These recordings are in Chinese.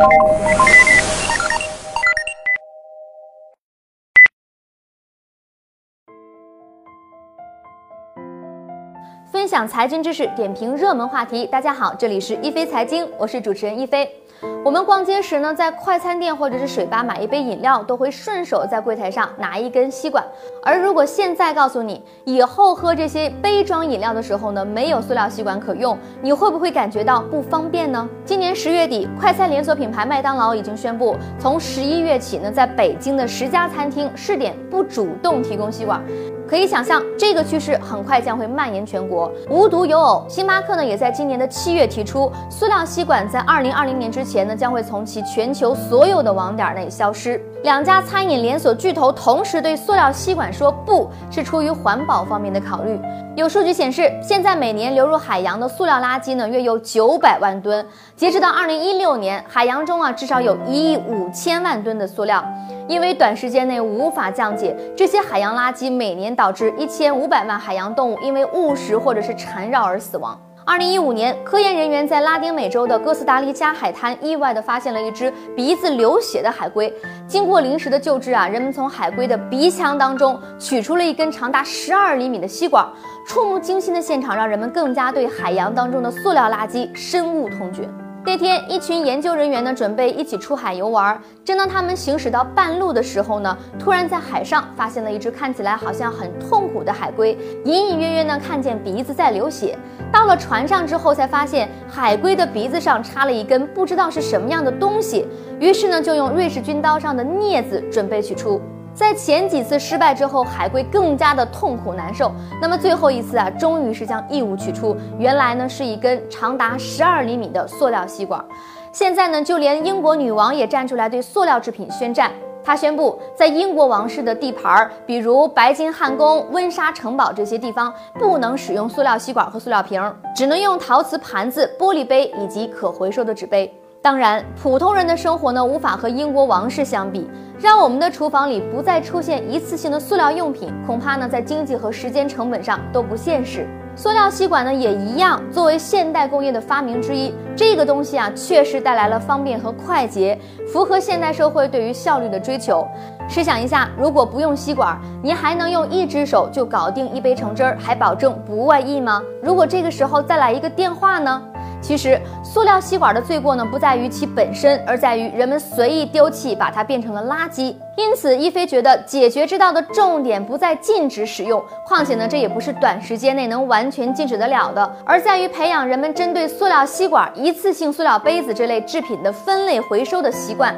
you 分享财经知识，点评热门话题。大家好，这里是一飞财经，我是主持人一飞。我们逛街时呢，在快餐店或者是水吧买一杯饮料，都会顺手在柜台上拿一根吸管。而如果现在告诉你，以后喝这些杯装饮料的时候呢，没有塑料吸管可用，你会不会感觉到不方便呢？今年十月底，快餐连锁品牌麦当劳已经宣布，从十一月起呢，在北京的十家餐厅试点不主动提供吸管。可以想象，这个趋势很快将会蔓延全国。无独有偶，星巴克呢也在今年的七月提出，塑料吸管在二零二零年之前呢将会从其全球所有的网点内消失。两家餐饮连锁巨头同时对塑料吸管说不，是出于环保方面的考虑。有数据显示，现在每年流入海洋的塑料垃圾呢约有九百万吨，截止到二零一六年，海洋中啊至少有一亿五千万吨的塑料。因为短时间内无法降解，这些海洋垃圾每年导致一千五百万海洋动物因为误食或者是缠绕而死亡。二零一五年，科研人员在拉丁美洲的哥斯达黎加海滩意外地发现了一只鼻子流血的海龟。经过临时的救治啊，人们从海龟的鼻腔当中取出了一根长达十二厘米的吸管。触目惊心的现场让人们更加对海洋当中的塑料垃圾深恶痛绝。那天，一群研究人员呢，准备一起出海游玩。正当他们行驶到半路的时候呢，突然在海上发现了一只看起来好像很痛苦的海龟，隐隐约约呢看见鼻子在流血。到了船上之后，才发现海龟的鼻子上插了一根不知道是什么样的东西。于是呢，就用瑞士军刀上的镊子准备取出。在前几次失败之后，海龟更加的痛苦难受。那么最后一次啊，终于是将异物取出。原来呢，是一根长达十二厘米的塑料吸管。现在呢，就连英国女王也站出来对塑料制品宣战。她宣布，在英国王室的地盘儿，比如白金汉宫、温莎城堡这些地方，不能使用塑料吸管和塑料瓶，只能用陶瓷盘子、玻璃杯以及可回收的纸杯。当然，普通人的生活呢，无法和英国王室相比。让我们的厨房里不再出现一次性的塑料用品，恐怕呢，在经济和时间成本上都不现实。塑料吸管呢，也一样，作为现代工业的发明之一，这个东西啊，确实带来了方便和快捷，符合现代社会对于效率的追求。试想一下，如果不用吸管，您还能用一只手就搞定一杯橙汁儿，还保证不外溢吗？如果这个时候再来一个电话呢？其实，塑料吸管的罪过呢，不在于其本身，而在于人们随意丢弃，把它变成了垃圾。因此，一菲觉得解决之道的重点不在禁止使用，况且呢，这也不是短时间内能完全禁止得了的，而在于培养人们针对塑料吸管、一次性塑料杯子这类制品的分类回收的习惯。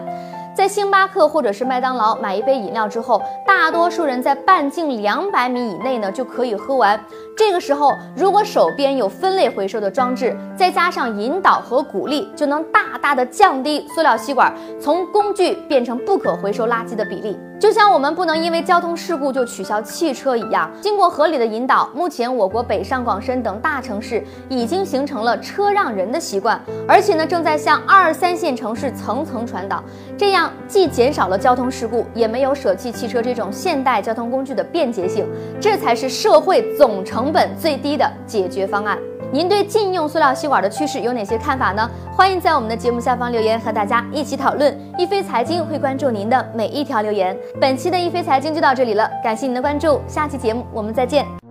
在星巴克或者是麦当劳买一杯饮料之后，大多数人在半径两百米以内呢就可以喝完。这个时候，如果手边有分类回收的装置，再加上引导和鼓励，就能大大的降低塑料吸管从工具变成不可回收垃圾的比例。就像我们不能因为交通事故就取消汽车一样，经过合理的引导，目前我国北上广深等大城市已经形成了车让人的习惯，而且呢正在向二三线城市层层传导，这样既减少了交通事故，也没有舍弃汽车这种现代交通工具的便捷性，这才是社会总成本最低的解决方案。您对禁用塑料吸管的趋势有哪些看法呢？欢迎在我们的节目下方留言，和大家一起讨论。一飞财经会关注您的每一条留言。本期的一飞财经就到这里了，感谢您的关注，下期节目我们再见。